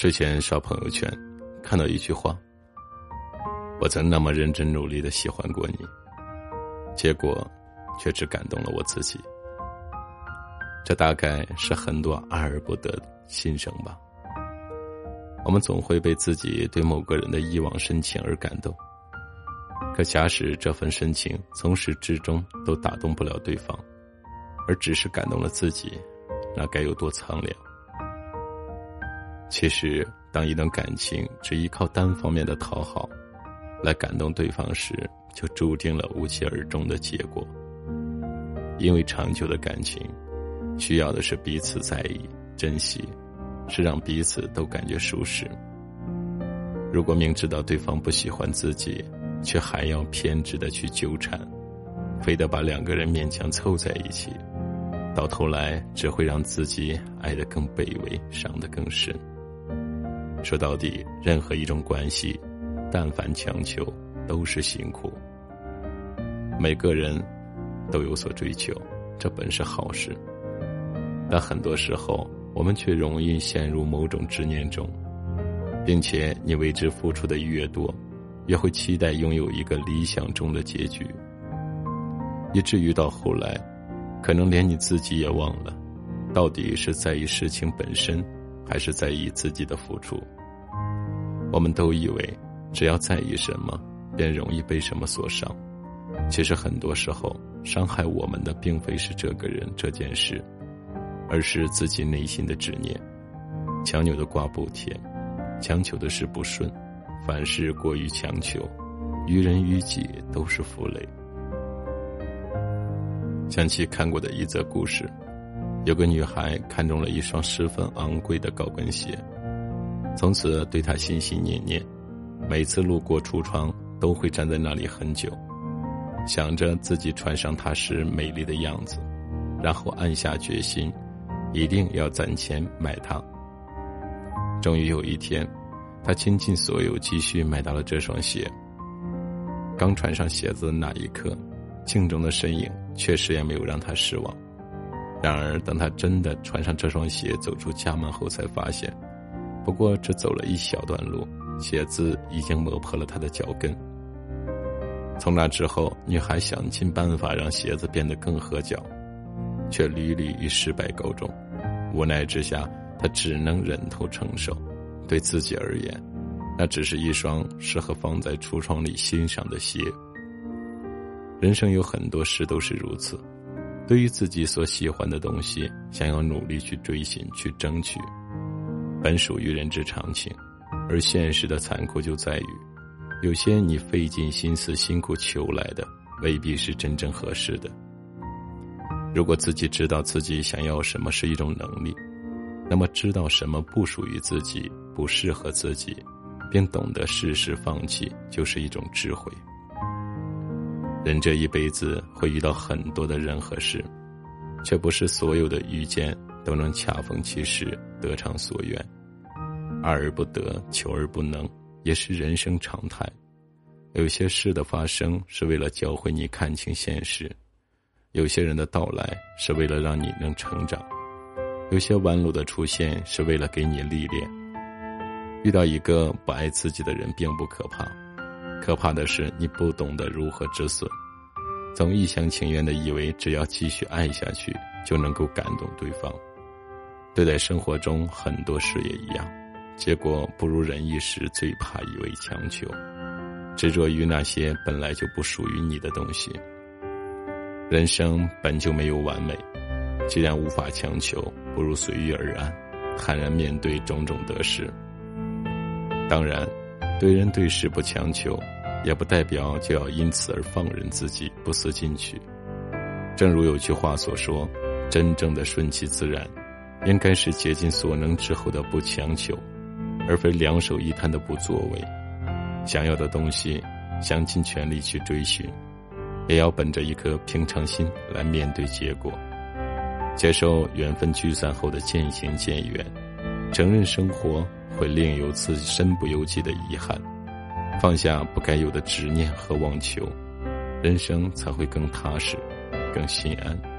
睡前刷朋友圈，看到一句话：“我曾那么认真努力的喜欢过你，结果却只感动了我自己。”这大概是很多爱而不得的心声吧。我们总会被自己对某个人的一往深情而感动，可假使这份深情从始至终都打动不了对方，而只是感动了自己，那该有多苍凉？其实，当一段感情只依靠单方面的讨好来感动对方时，就注定了无疾而终的结果。因为长久的感情，需要的是彼此在意、珍惜，是让彼此都感觉舒适。如果明知道对方不喜欢自己，却还要偏执的去纠缠，非得把两个人勉强凑在一起，到头来只会让自己爱得更卑微，伤得更深。说到底，任何一种关系，但凡强求，都是辛苦。每个人都有所追求，这本是好事。但很多时候，我们却容易陷入某种执念中，并且你为之付出的越多，越会期待拥有一个理想中的结局，以至于到后来，可能连你自己也忘了，到底是在意事情本身。还是在意自己的付出。我们都以为，只要在意什么，便容易被什么所伤。其实很多时候，伤害我们的并非是这个人这件事，而是自己内心的执念。强扭的瓜不甜，强求的事不顺，凡事过于强求，于人于己都是负累。想起看过的一则故事。有个女孩看中了一双十分昂贵的高跟鞋，从此对她心心念念，每次路过橱窗都会站在那里很久，想着自己穿上它时美丽的样子，然后暗下决心，一定要攒钱买它。终于有一天，她倾尽所有积蓄买到了这双鞋。刚穿上鞋子的那一刻，镜中的身影确实也没有让她失望。然而，当他真的穿上这双鞋走出家门后，才发现，不过只走了一小段路，鞋子已经磨破了他的脚跟。从那之后，女孩想尽办法让鞋子变得更合脚，却屡屡以失败告终。无奈之下，她只能忍痛承受。对自己而言，那只是一双适合放在橱窗里欣赏的鞋。人生有很多事都是如此。对于自己所喜欢的东西，想要努力去追寻、去争取，本属于人之常情。而现实的残酷就在于，有些你费尽心思、辛苦求来的，未必是真正合适的。如果自己知道自己想要什么是一种能力，那么知道什么不属于自己、不适合自己，并懂得适时放弃，就是一种智慧。人这一辈子会遇到很多的人和事，却不是所有的遇见都能恰逢其时得偿所愿。爱而不得，求而不能，也是人生常态。有些事的发生是为了教会你看清现实，有些人的到来是为了让你能成长，有些弯路的出现是为了给你历练。遇到一个不爱自己的人并不可怕。可怕的是，你不懂得如何止损，总一厢情愿的以为只要继续爱下去就能够感动对方。对待生活中很多事也一样，结果不如人意时，最怕一味强求，执着于那些本来就不属于你的东西。人生本就没有完美，既然无法强求，不如随遇而安，坦然面对种种得失。当然。对人对事不强求，也不代表就要因此而放任自己不思进取。正如有句话所说：“真正的顺其自然，应该是竭尽所能之后的不强求，而非两手一摊的不作为。想要的东西，想尽全力去追寻，也要本着一颗平常心来面对结果，接受缘分聚散后的渐行渐远，承认生活。”会另有自己身不由己的遗憾，放下不该有的执念和妄求，人生才会更踏实，更心安。